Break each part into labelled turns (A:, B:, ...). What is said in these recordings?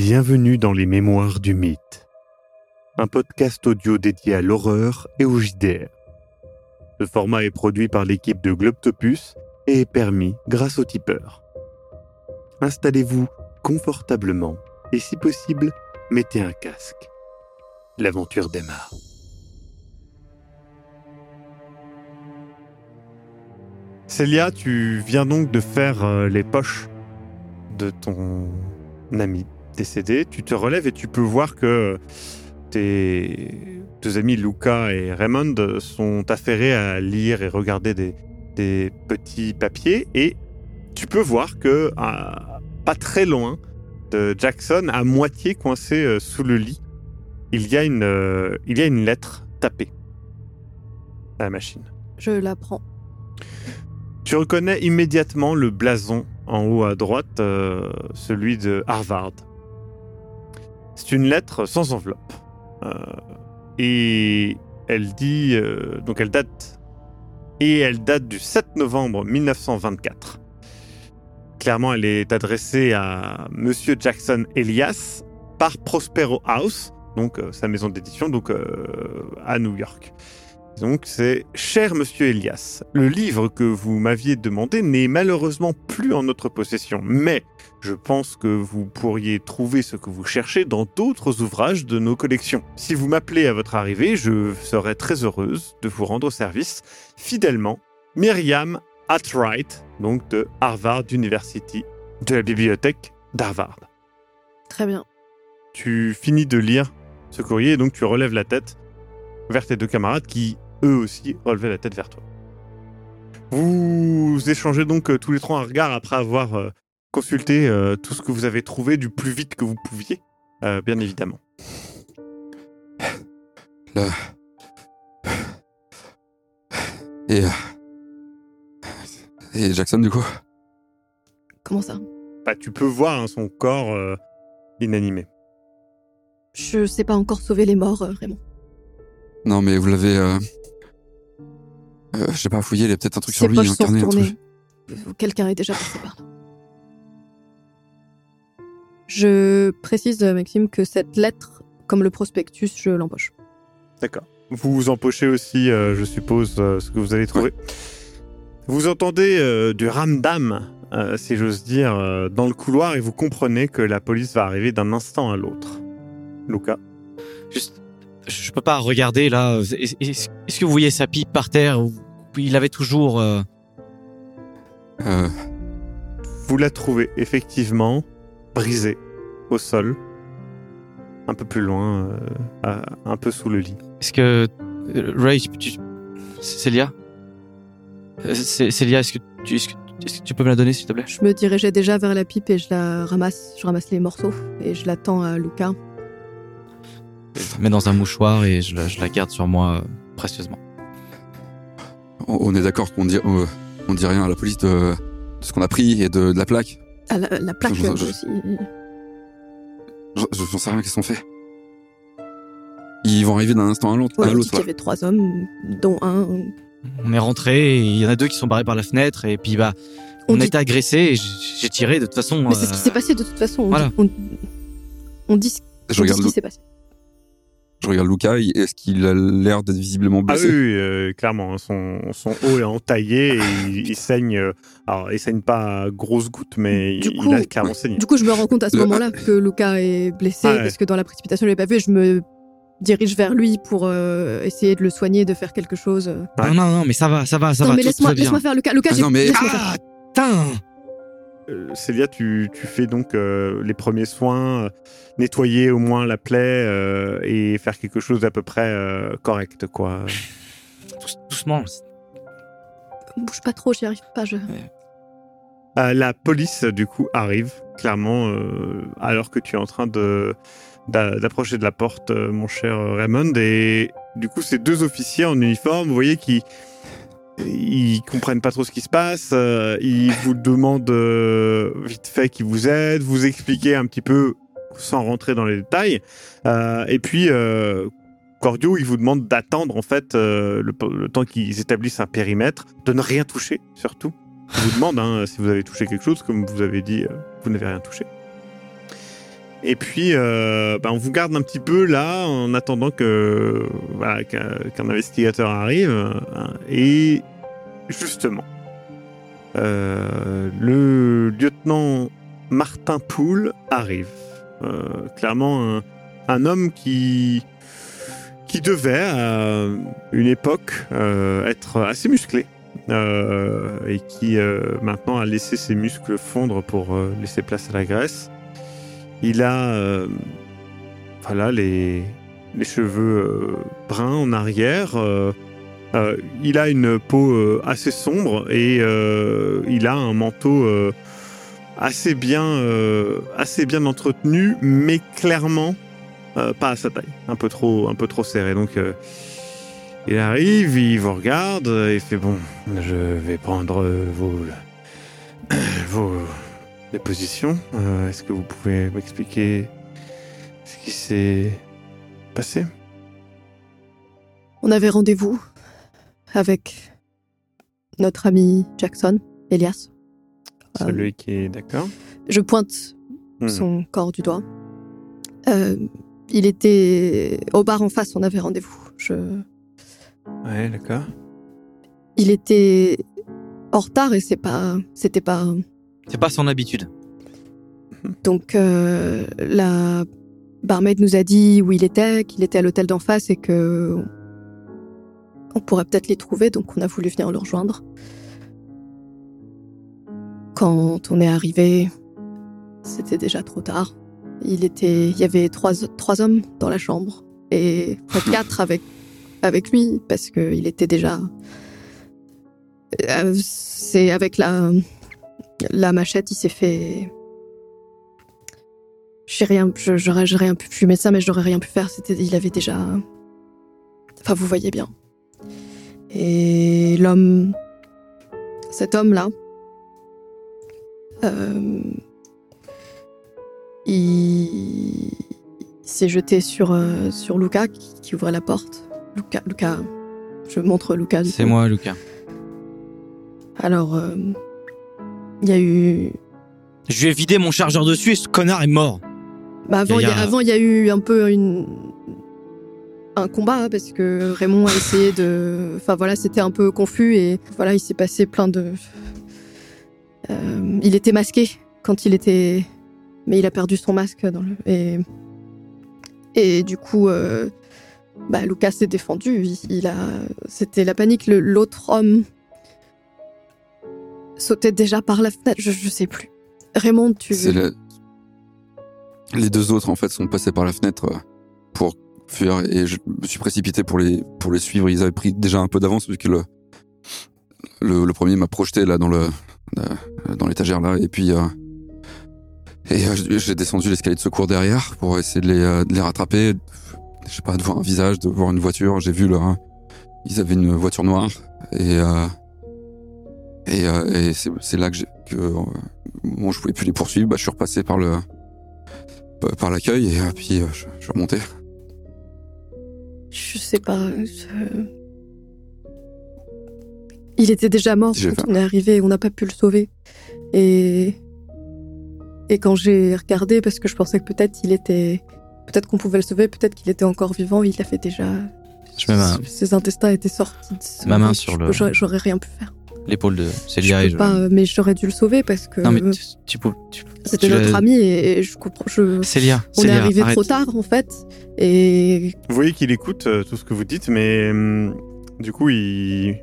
A: Bienvenue dans les Mémoires du Mythe, un podcast audio dédié à l'horreur et au JDR. Ce format est produit par l'équipe de Globtopus et est permis grâce au tipeur. Installez-vous confortablement et si possible, mettez un casque. L'aventure démarre. Célia, tu viens donc de faire euh, les poches de ton ami décédé. Tu te relèves et tu peux voir que tes deux amis Luca et Raymond sont affairés à lire et regarder des, des petits papiers et tu peux voir que à pas très loin de Jackson, à moitié coincé euh, sous le lit, il y a une, euh, il y a une lettre tapée à la machine.
B: Je la prends.
A: Tu reconnais immédiatement le blason en haut à droite, euh, celui de Harvard. C'est une lettre sans enveloppe. Euh, et elle dit. euh, donc elle date. Et elle date du 7 novembre 1924. Clairement, elle est adressée à Monsieur Jackson Elias par Prospero House, donc euh, sa maison d'édition, donc à New York. Donc c'est Cher Monsieur Elias, le livre que vous m'aviez demandé n'est malheureusement plus en notre possession, mais je pense que vous pourriez trouver ce que vous cherchez dans d'autres ouvrages de nos collections. Si vous m'appelez à votre arrivée, je serai très heureuse de vous rendre service. Fidèlement, Myriam Atwright, donc de Harvard University, de la bibliothèque d'Harvard.
B: Très bien.
A: Tu finis de lire ce courrier et donc tu relèves la tête vers tes deux camarades qui, eux aussi, relevaient la tête vers toi. Vous échangez donc euh, tous les trois un regard après avoir euh, consulté euh, tout ce que vous avez trouvé du plus vite que vous pouviez, euh, bien évidemment.
C: Le... Et... euh, Et Jackson, du coup?
B: Comment ça?
A: Bah, tu peux voir hein, son corps euh, inanimé.
B: Je sais pas encore sauver les morts, euh, Raymond.
C: Non, mais vous l'avez... Euh... euh, je sais pas, fouillé, il y a peut-être un truc sur lui,
B: poches sont
C: incarné, un
B: retournées.
C: truc.
B: Quelqu'un est déjà passé par là. Je précise, euh, Maxime, que cette lettre, comme le prospectus, je l'empoche.
A: D'accord. Vous empochez aussi, euh, je suppose, euh, ce que vous avez trouvé. Vous entendez euh, du ramdam, euh, si j'ose dire, euh, dans le couloir et vous comprenez que la police va arriver d'un instant à l'autre. Luca
D: Juste, je peux pas regarder là. Est- Est-ce est-ce que vous voyez sa pipe par terre ou il avait toujours euh,
C: Euh,
A: Vous la trouvez effectivement brisée au sol, un peu plus loin, euh, à- un peu sous le lit.
D: Est-ce que Ray, tu, Célia, Cé- Célia, est-ce que tu, est-ce que, est-ce que tu peux me la donner s'il te plaît?
B: Je me dirigeais déjà vers la pipe et je la ramasse. Je ramasse les morceaux et je la tends à Lucas.
D: Je la mets dans un mouchoir et je la, je la garde sur moi précieusement.
C: On, est d'accord qu'on dit, euh, on dit rien à la police de, de ce qu'on a pris et de, de la plaque.
B: Ah, la, la plaque
C: Je- je-
B: euh,
C: je-
B: aussi.
C: Je- je- J'en sais rien, qu'est-ce qu'on fait? Ils vont arriver d'un instant à l'autre.
B: Ouais, qu'il y avait trois hommes, dont un.
D: On est rentré il y en a deux qui sont barrés par la fenêtre et puis bah on,
B: On dit-
D: été agressé et j'ai tiré de toute façon.
B: Mais c'est ce qui
D: euh,
B: s'est passé de toute façon. On,
D: voilà.
B: dit, on, on dit ce,
C: Je
B: on dit
C: regarde,
B: ce qui s'est passé.
C: Regarde Luca, est-ce qu'il a l'air d'être visiblement
A: Ah
C: blessé?
A: oui, oui, euh, clairement, hein, son, son haut est entaillé et il, il saigne. euh, alors, il saigne pas à grosses gouttes, mais
B: Du
A: il,
B: coup-
A: a clairement saigné.
B: Du coup, je me rends compte à ce
C: Le-
B: moment-là que Lucas est blessé
A: Ah ouais.
B: parce que dans la précipitation, je l'ai pas vu. et Je me dirige vers lui pour euh, essayer de le soigner, de faire quelque chose.
D: Non, non, non, mais ça va, ça va, ça
B: non,
D: va.
B: mais laisse-moi laisse faire Lucas. Lucas,
C: Ah non, mais-
B: laisse-moi faire.
D: Ah, putain
A: Célia, tu, tu fais donc euh, les premiers soins, euh, nettoyer au moins la plaie euh, et faire quelque chose d'à peu près euh, correct, quoi.
D: Douce- Doucement.
B: Bouge pas trop, j'y arrive pas. Je...
A: Euh, la police, du coup, arrive, clairement, euh, alors que tu es en train de d'a- d'approcher de la porte, euh, mon cher Raymond. Et du coup, ces deux officiers en uniforme, vous voyez, qui ils comprennent pas trop ce qui se passe. euh, ils vous demandent euh, vite fait qui vous êtes, vous expliquer un petit peu sans rentrer dans les détails. Euh, et puis, Cordio, il vous demande d'attendre en fait le, temps qu'ils établissent un périmètre, de ne rien toucher surtout. Il vous demande hein, si vous avez touché quelque chose, comme vous avez dit, vous n'avez rien touché. Et puis, euh, bah, on vous garde un petit peu là en attendant que voilà, qu'un investigateur arrive. Et justement, euh, le lieutenant Martin Poul arrive. Euh, clairement, un, un homme qui qui devait à une époque être assez musclé et qui maintenant a laissé ses muscles fondre pour laisser place à la graisse. Il a euh, voilà les, les cheveux euh, bruns en arrière. euh, il a une peau assez sombre et il a un manteau assez bien assez bien entretenu, mais clairement pas à sa taille, un peu trop un peu trop serré. Donc il arrive, il vous regarde, il fait bon, je vais prendre vos dépositions. Euh, Est-ce que vous pouvez m'expliquer ce qui s'est passé?
B: On avait rendez-vous avec notre ami Jackson, Elias. Euh,
A: Celui qui est d'accord.
B: je pointe
A: Hmm.
B: son corps du doigt. Euh, il était au bar en face, on avait rendez-vous. Je...
A: Ouais, d'accord.
B: Il était en retard et c'est pas, c'était pas.
D: C'est pas son habitude.
B: Donc euh, la barmaid nous a dit où il était, qu'il était à l'hôtel d'en face et que on pourrait peut-être les trouver. Donc on a voulu venir le rejoindre. Quand on est arrivé, c'était déjà trop tard. Il était, il y avait trois, trois hommes dans la chambre et quatre avec avec lui parce que il était déjà. Euh, C'est avec la la machette, il s'est fait. J'ai rien, je- j'aurais rien pu. Suis médecin, mais j'aurais rien pu faire. C'était, il avait déjà. Enfin, vous voyez bien. Et l'homme, cet homme-là, euh, il, s'est jeté sur euh, sur Luca qui, qui ouvrait la porte. Luca, Luca, je montre Luca.
D: C'est moi, Lucas.
B: Alors, euh, il y a eu
D: Je lui ai vidé mon chargeur dessus et ce connard est mort.
B: Bah avant,
D: Il y a-
B: y a, avant, il y a eu un peu une un combat hein, parce que Raymond a essayé de. Enfin voilà, c'était un peu confus et voilà, il s'est passé plein de. Euh, il était masqué quand il était, mais il a perdu son masque dans le et et du coup, euh, bah Lucas s'est défendu. Il, il a, c'était la panique. L'autre homme sautait déjà par la fenêtre. Je, je sais plus. Raymond, tu.
C: C'est le- Les deux autres, en fait, sont passés par la fenêtre euh, pour fuir et je me suis précipité pour les, pour les suivre. Ils avaient pris déjà un peu d'avance vu que le, le, le premier m'a projeté là dans le, euh, dans l'étagère là et puis, euh, et euh, j'ai descendu l'escalier de secours derrière pour essayer de les, euh, de les rattraper. Je sais pas, de voir un visage, de voir une voiture. J'ai vu là, ils avaient une voiture noire et, et, euh, et c'est là que, que euh, bon, je pouvais plus les poursuivre. Bah, je suis repassé par le par l'accueil et euh, puis euh, je, je suis remonté.
B: Je sais pas. je- Il était déjà mort quand
C: fait-
B: on est arrivé, on n'a pas pu le sauver. Et et quand j'ai regardé, parce que je pensais que peut-être il était, peut-être qu'on pouvait le sauver, peut-être qu'il était encore vivant, il avait déjà.
D: Je mets ma-
B: Ses intestins étaient sortis. de
D: Ma main sur le-
B: j'aurais rien pu faire.
D: L'épaule de
B: Je
D: Célia et
B: peux
D: je...
B: pas, mais j'aurais dû le sauver parce que
D: Non mais tu, tu peux... tu-
B: c'était notre ami et, et je comprends. Je...
D: Célia,
B: On est arrivé
D: arrête.
B: trop tard en fait et
A: Vous voyez qu'il écoute euh, tout ce que vous dites, mais hum, du coup, il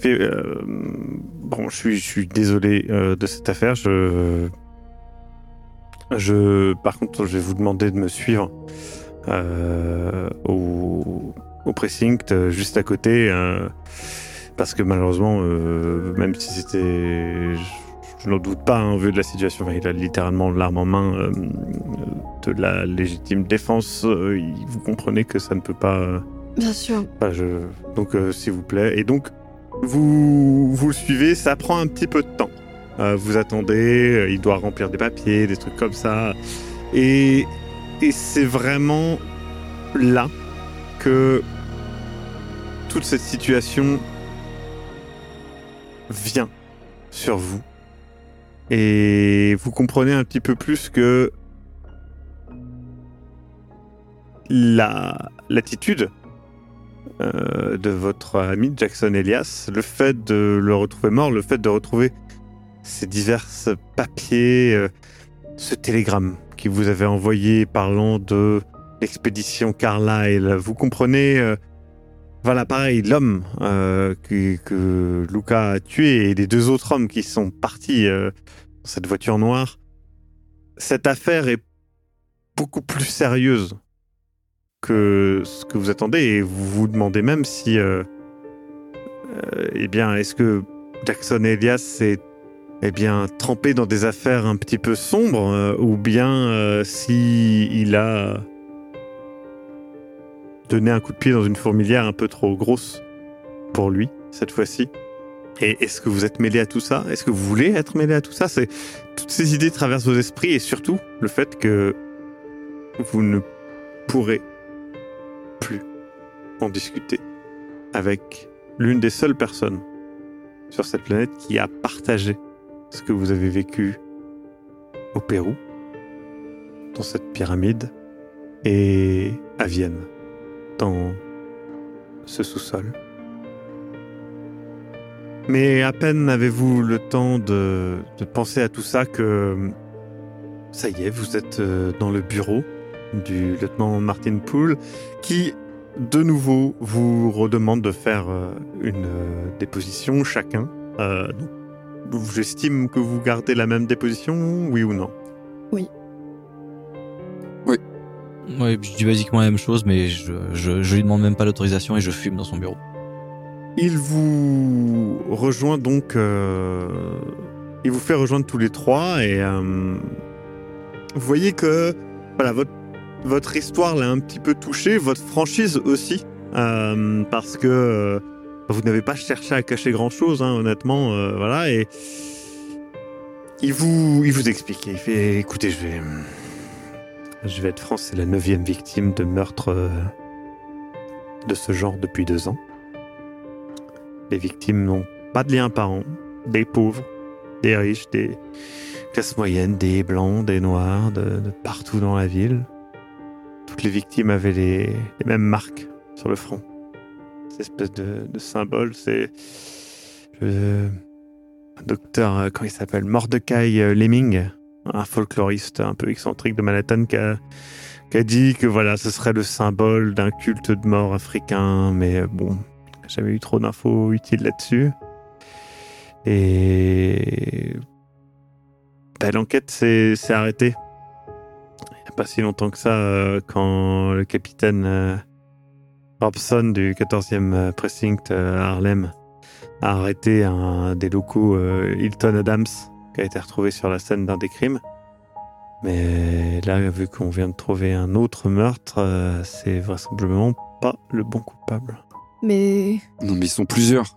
A: fait. euh, bon, je suis, je suis désolé euh, de cette affaire. Je, je, par contre, je vais vous demander de me suivre euh, au, au precinct euh, juste à côté, euh, parce que malheureusement, euh, même si c'était, je, n'en doute pas, hein, vu de la situation, il a littéralement l'arme en main. euh, de la légitime défense, euh, vous comprenez que ça ne peut pas.
B: bien sûr.
A: je... Donc, s'il vous plaît. Et donc, vous, vous le suivez, ça prend un petit peu de temps. Vous attendez, il doit remplir des papiers, des trucs comme ça. Et, et c'est vraiment là que toute cette situation vient sur vous. Et vous comprenez un petit peu plus que la l'attitude euh, de votre ami Jackson Elias, le fait de le retrouver mort, le fait de retrouver ces divers papiers, euh, ce télégramme qui vous avait envoyé parlant de l'expédition Carlyle. Vous comprenez, euh, voilà, pareil, l'homme euh, que, Luca a tué et les deux autres hommes qui sont partis euh, dans cette voiture noire. Cette affaire est beaucoup plus sérieuse que ce que vous attendez et vous vous demandez même si, euh, eh bien, est-ce que Jackson Elias s'est eh bien, trempé dans des affaires un petit peu sombres, ou bien si il a donné un coup de pied dans une fourmilière un peu trop grosse pour lui cette fois-ci. Et est-ce que vous êtes mêlé à tout ça? Est-ce que vous voulez être mêlé à tout ça? C'est toutes ces idées traversent vos esprits et surtout le fait que vous ne pourrez plus en discuter avec l'une des seules personnes sur cette planète qui a partagé ce que vous avez vécu au Pérou, dans cette pyramide, et à Vienne, dans ce sous-sol. Mais à peine avez-vous le temps de, penser à tout ça que ça y est, vous êtes euh, dans le bureau du lieutenant Martin Poole qui de nouveau vous redemande de faire euh, une euh, déposition chacun. J'estime que vous gardez la même déposition, oui ou non?
D: Ouais, je dis basiquement la même chose, mais je, je, lui demande même pas l'autorisation et je fume dans son bureau.
A: Il vous rejoint donc. euh, il vous fait rejoindre tous les trois et euh, vous voyez que voilà votre votre histoire l'a un petit peu touché, votre franchise aussi, euh, parce que vous n'avez pas cherché à cacher grand chose, honnêtement, euh, voilà et il vous il vous explique. Il fait écoutez, je vais je vais être franc, c'est la neuvième victime de meurtre euh, de ce genre depuis deux ans. Les victimes n'ont pas de liens parents, des pauvres, des riches, des classes moyennes, des blancs, des noirs, de, partout dans la ville. Toutes les victimes avaient les, les mêmes marques sur le front. Cette espèce de, de symbole, c'est le docteur, euh, comment il s'appelle Mordecai euh, Lemming, un folkloriste un peu excentrique de Manhattan qui a, dit que voilà, ce serait le symbole d'un culte de mort africain, mais bon, j'ai jamais eu trop d'infos utiles là-dessus. Et ben, l'enquête s'est arrêtée. Il n'y a pas si longtemps que ça, euh, quand le capitaine euh, Robson du 14e euh, precinct Harlem a arrêté un des locaux Hilton Adams qui a été retrouvé sur la scène d'un des crimes. Mais là, vu qu'on vient de trouver un autre meurtre, euh, c'est vraisemblablement pas le bon coupable.
B: Mais.
C: Non, mais ils sont plusieurs.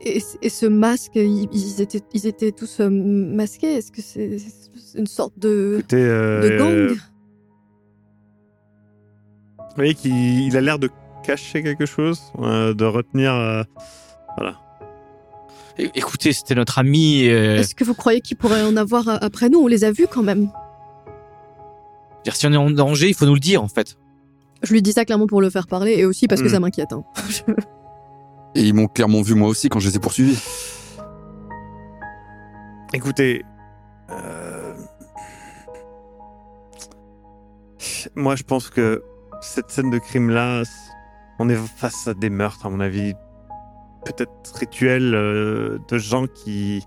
B: Et, et ce masque, ils, ils étaient, ils étaient tous euh, masqués Est-ce que c'est une sorte de,
A: Écoutez, euh,
B: de gang?
A: Vous voyez qu'il il a l'air de cacher quelque chose, euh, de retenir. euh, voilà.
D: Écoutez, c'était notre ami. euh,
B: Est-ce que vous croyez qu'il pourrait en avoir euh, après nous? On les a vus quand même.
D: dire, si on est en danger, il faut nous le dire en fait.
B: Je lui dis ça clairement pour le faire parler et aussi parce que
A: Hmm.
B: ça m'inquiète. hein.
C: Et ils m'ont clairement vu moi aussi quand je les ai poursuivis.
A: Écoutez, euh, moi je pense que cette scène de crime là, on est face à des meurtres à mon avis, peut-être rituels euh, de gens qui,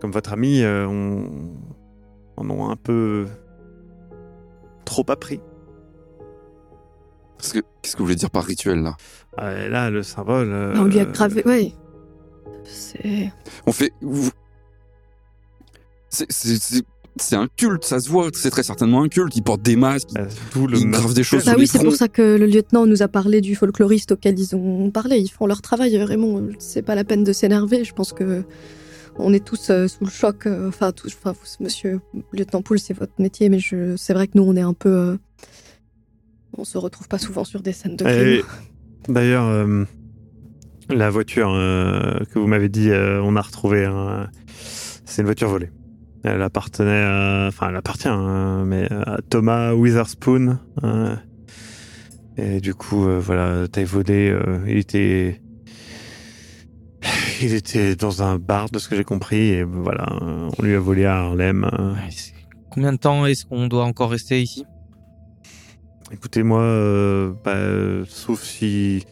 A: comme votre ami, euh, ont- en ont un peu trop appris.
C: Que, qu'est-ce que vous voulez dire par rituel là?
A: Euh, là, le symbole. euh,
B: On lui a gravé. C'est.
C: On fait. c'est, c'est, un culte, ça se voit. C'est très certainement un culte. Ils portent des masques.
A: euh, d'où le
C: Ils gravent des choses
B: Bah
C: sur
B: oui, c'est pour ça que le lieutenant nous a parlé du folkloriste auquel ils ont parlé. Ils font leur travail, Raymond. C'est pas la peine de s'énerver. Je pense que on est tous euh, sous le choc. euh, Enfin, tous, enfin, vous, monsieur lieutenant Poul, c'est votre métier, mais je, c'est vrai que nous, on est un peu. euh, on se retrouve pas souvent sur des scènes de
A: Et
B: crime.
A: D'ailleurs, euh, la voiture euh, que vous m'avez dit, euh, on a retrouvé, un- c'est une voiture volée. Elle appartenait à... Enfin, elle appartient, hein, mais à Thomas Witherspoon. hein. et du coup, euh, voilà, Taïvodé, euh, il était... Il était dans un bar, de ce que j'ai compris, et voilà, euh, on lui a volé à Harlem. euh.
D: Combien de temps est-ce qu'on doit encore rester ici?
A: Écoutez, moi, euh, bah, euh, sauf si...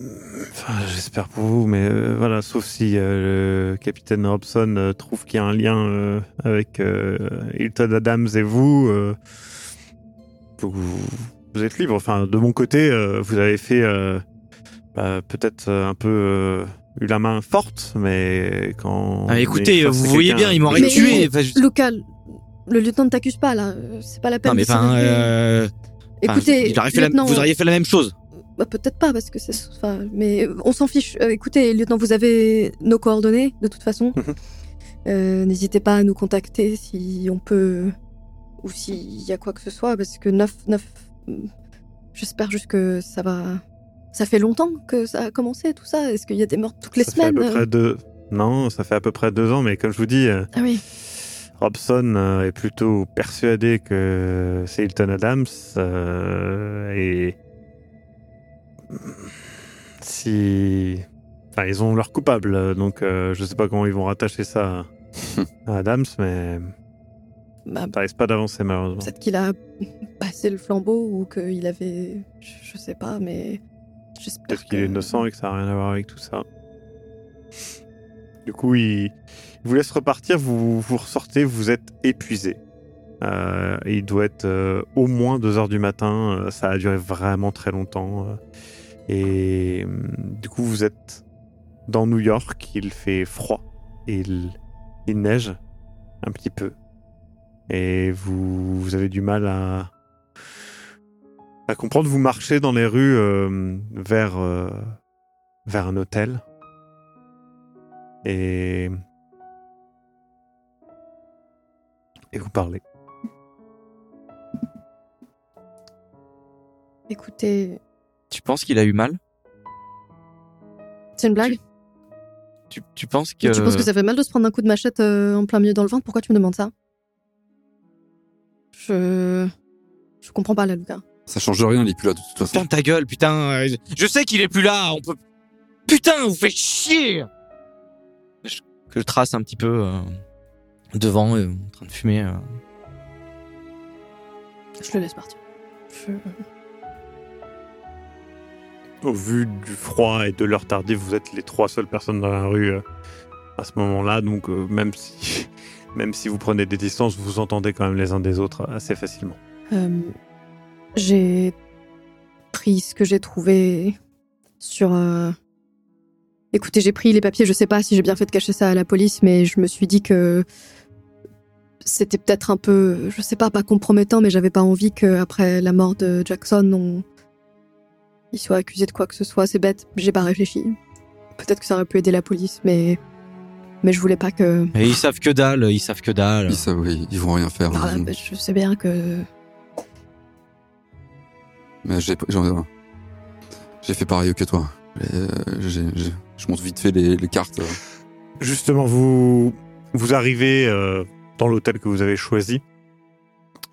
A: Enfin, j'espère pour vous, mais euh, voilà, sauf si euh, le capitaine Robson euh, trouve qu'il y a un lien euh, avec euh, Hilton Adams et vous, euh, vous, vous êtes libre. Enfin, de mon côté, euh, vous avez fait euh, bah, peut-être un peu euh, eu la main forte, mais quand...
D: Ah,
A: on
D: Écoutez, vous voyez bien, il m'aurait tué. Enfin, je-
B: Luca, le lieutenant ne t'accuse pas là. C'est pas la peine.
D: Non, mais
B: de
D: euh,
B: Écoutez, lieutenant-
D: vous auriez fait la même chose.
B: Bah, peut-être pas parce que c'est. Enfin, mais on s'en fiche. Euh, écoutez, lieutenant, vous avez nos coordonnées de toute façon.
A: Mhm.
B: Euh, N'hésitez pas à nous contacter si on peut ou s'il y a quoi que ce soit parce que 9 9 J'espère juste que ça va. Ça fait longtemps que ça a commencé tout ça. Est-ce qu'il y a des morts toutes les
A: ça fait à
B: semaines
A: peu près deux... Non, ça fait à peu près deux ans, mais comme je vous dis... euh,
B: Ah oui.
A: Robson euh, est plutôt persuadé que c'est Hilton Adams euh, et si enfin ils ont leur coupable donc euh, je sais pas comment ils vont rattacher ça à Adams mais
B: Bah,
A: ça risque pas d'avancer malheureusement.
B: Peut-être qu'il a passé le flambeau ou qu'il avait. Je, sais pas, mais. J'espère.
A: Peut-être qu'il est innocent et que ça n'a rien à voir avec tout ça. Du coup, il, il vous laisse repartir, vous, vous ressortez, vous êtes épuisé. Euh, il doit être euh, au moins 2 heures du matin, euh, ça a duré vraiment très longtemps. Euh, et hum, du coup, vous êtes dans New York, il fait froid, et il, neige un petit peu. Et vous, avez du mal à, à comprendre. Vous marchez dans les rues euh, vers, euh, vers un hôtel. Et. Et vous parlez.
B: Écoutez,
D: Tu penses qu'il a eu mal?
B: C'est une blague
D: tu, tu penses que.
B: Tu penses que ça fait mal de se prendre un coup de machette euh, en plein milieu dans le ventre Pourquoi tu me demandes ça? Je. Je comprends pas, là, Lucas.
C: Ça change rien, il est plus là de toute façon.
D: Ferme ta gueule, putain. euh, Je sais qu'il est plus là. On peut. Putain, vous faites chier. Je, que je trace un petit peu euh, devant, euh, en train de fumer. euh.
B: Je le laisse partir. Je...
A: Au vu du froid et de l'heure tardive, vous êtes les trois seules personnes dans la rue euh, à ce moment-là. Donc, euh, même, si, même si vous prenez des distances, vous vous entendez quand même les uns des autres assez facilement.
B: Euh, j'ai pris ce que j'ai trouvé sur. Écoutez, j'ai pris les papiers. Je sais pas si j'ai bien fait de cacher ça à la police, mais je me suis dit que c'était peut-être un peu, je sais pas, pas compromettant, mais j'avais pas envie qu'après la mort de Jackson, on... il soit accusé de quoi que ce soit. C'est bête. J'ai pas réfléchi. Peut-être que ça aurait pu aider la police, mais mais je voulais pas que.
D: Et ils savent que dalle, ils savent que dalle.
C: Ils savent, oui, ils vont rien faire.
B: Ah, bah, je sais bien que
C: Mais j'ai j'ai fait pareil que toi. Euh, je monte vite fait les, les cartes. euh.
A: Justement, vous, vous arrivez euh, dans l'hôtel que vous avez choisi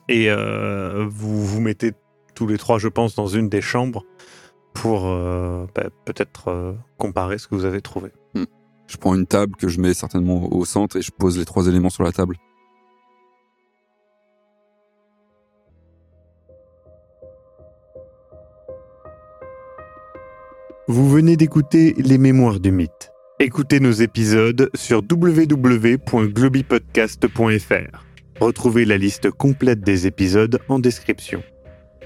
A: et euh, vous vous mettez tous les trois, je pense, dans une des chambres pour euh, bah, peut-être euh, comparer ce que vous avez trouvé.
C: Je prends une table que je mets certainement au centre et je pose les trois éléments sur la table.
A: Vous venez d'écouter Les Mémoires du Mythe. Écoutez nos épisodes sur www.globipodcast.fr. Retrouvez la liste complète des épisodes en description.